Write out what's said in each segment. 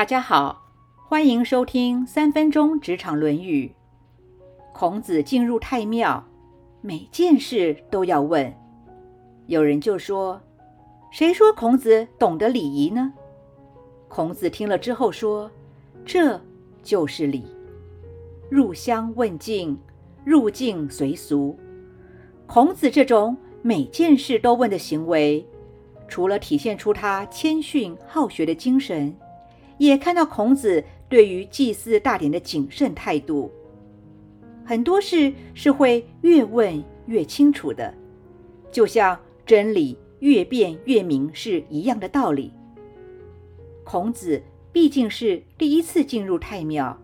大家好，欢迎收听三分钟职场论语。孔子进入太庙，每件事都要问。有人就说：“谁说孔子懂得礼仪呢？”孔子听了之后说：“这就是礼。入乡问径，入境随俗。”孔子这种每件事都问的行为，除了体现出他谦逊好学的精神。也看到孔子对于祭祀大典的谨慎态度，很多事是会越问越清楚的，就像真理越辩越明是一样的道理。孔子毕竟是第一次进入太庙，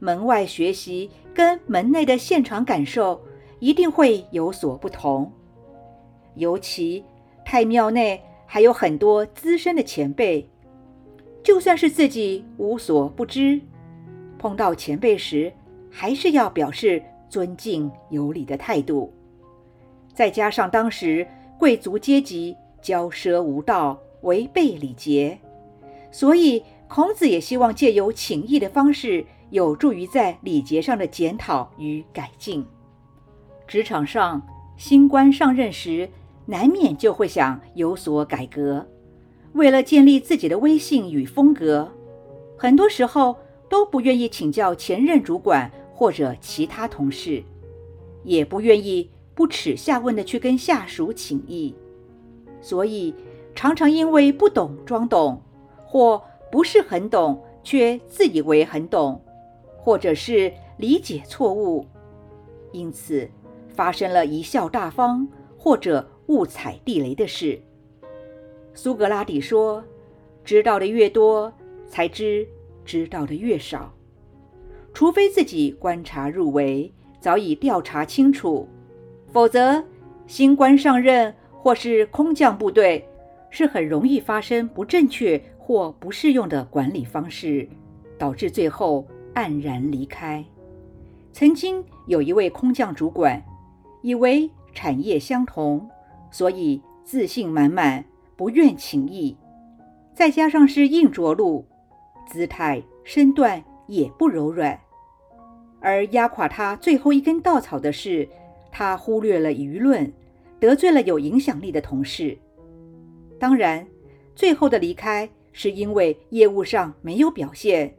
门外学习跟门内的现场感受一定会有所不同，尤其太庙内还有很多资深的前辈。就算是自己无所不知，碰到前辈时，还是要表示尊敬有礼的态度。再加上当时贵族阶级骄奢无道，违背礼节，所以孔子也希望借由请益的方式，有助于在礼节上的检讨与改进。职场上新官上任时，难免就会想有所改革。为了建立自己的威信与风格，很多时候都不愿意请教前任主管或者其他同事，也不愿意不耻下问的去跟下属请益，所以常常因为不懂装懂，或不是很懂却自以为很懂，或者是理解错误，因此发生了贻笑大方或者误踩地雷的事。苏格拉底说：“知道的越多，才知知道的越少。除非自己观察入微，早已调查清楚，否则新官上任或是空降部队，是很容易发生不正确或不适用的管理方式，导致最后黯然离开。曾经有一位空降主管，以为产业相同，所以自信满满。”不愿情意，再加上是硬着陆，姿态身段也不柔软，而压垮他最后一根稻草的是，他忽略了舆论，得罪了有影响力的同事。当然，最后的离开是因为业务上没有表现，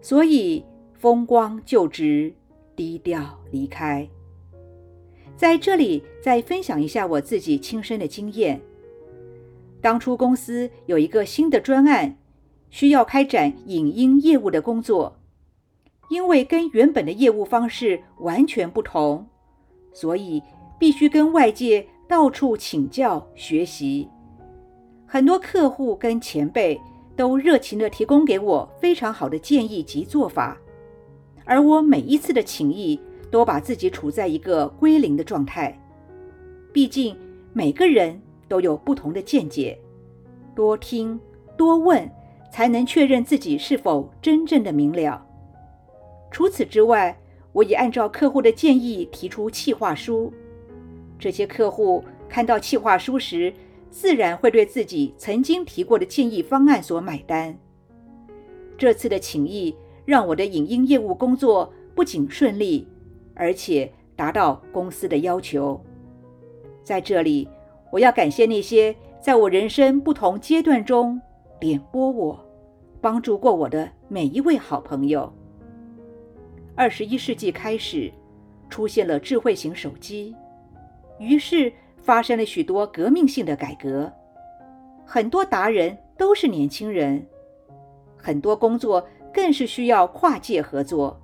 所以风光就职，低调离开。在这里再分享一下我自己亲身的经验。当初公司有一个新的专案，需要开展影音业务的工作，因为跟原本的业务方式完全不同，所以必须跟外界到处请教学习。很多客户跟前辈都热情地提供给我非常好的建议及做法，而我每一次的请益都把自己处在一个归零的状态。毕竟每个人。都有不同的见解，多听多问，才能确认自己是否真正的明了。除此之外，我也按照客户的建议提出企划书。这些客户看到企划书时，自然会对自己曾经提过的建议方案所买单。这次的请益让我的影音业务工作不仅顺利，而且达到公司的要求。在这里。我要感谢那些在我人生不同阶段中点拨我、帮助过我的每一位好朋友。二十一世纪开始，出现了智慧型手机，于是发生了许多革命性的改革。很多达人都是年轻人，很多工作更是需要跨界合作。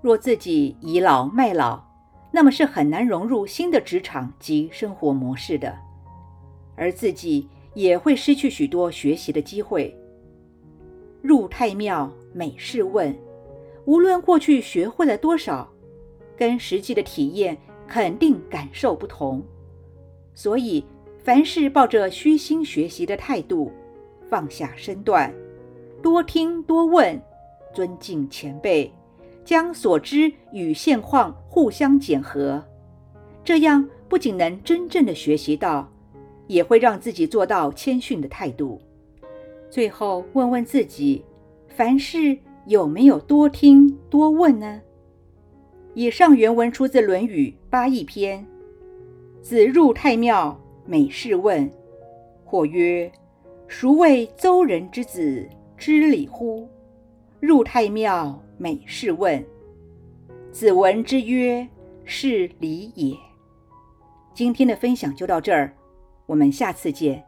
若自己倚老卖老，那么是很难融入新的职场及生活模式的，而自己也会失去许多学习的机会。入太庙每事问，无论过去学会了多少，跟实际的体验肯定感受不同。所以，凡事抱着虚心学习的态度，放下身段，多听多问，尊敬前辈。将所知与现况互相检核，这样不仅能真正的学习到，也会让自己做到谦逊的态度。最后问问自己，凡事有没有多听多问呢？以上原文出自《论语·八佾篇》。子入太庙，每事问。或曰：“孰谓邹人之子知礼乎？”入太庙，每事问。子闻之曰：“是礼也。”今天的分享就到这儿，我们下次见。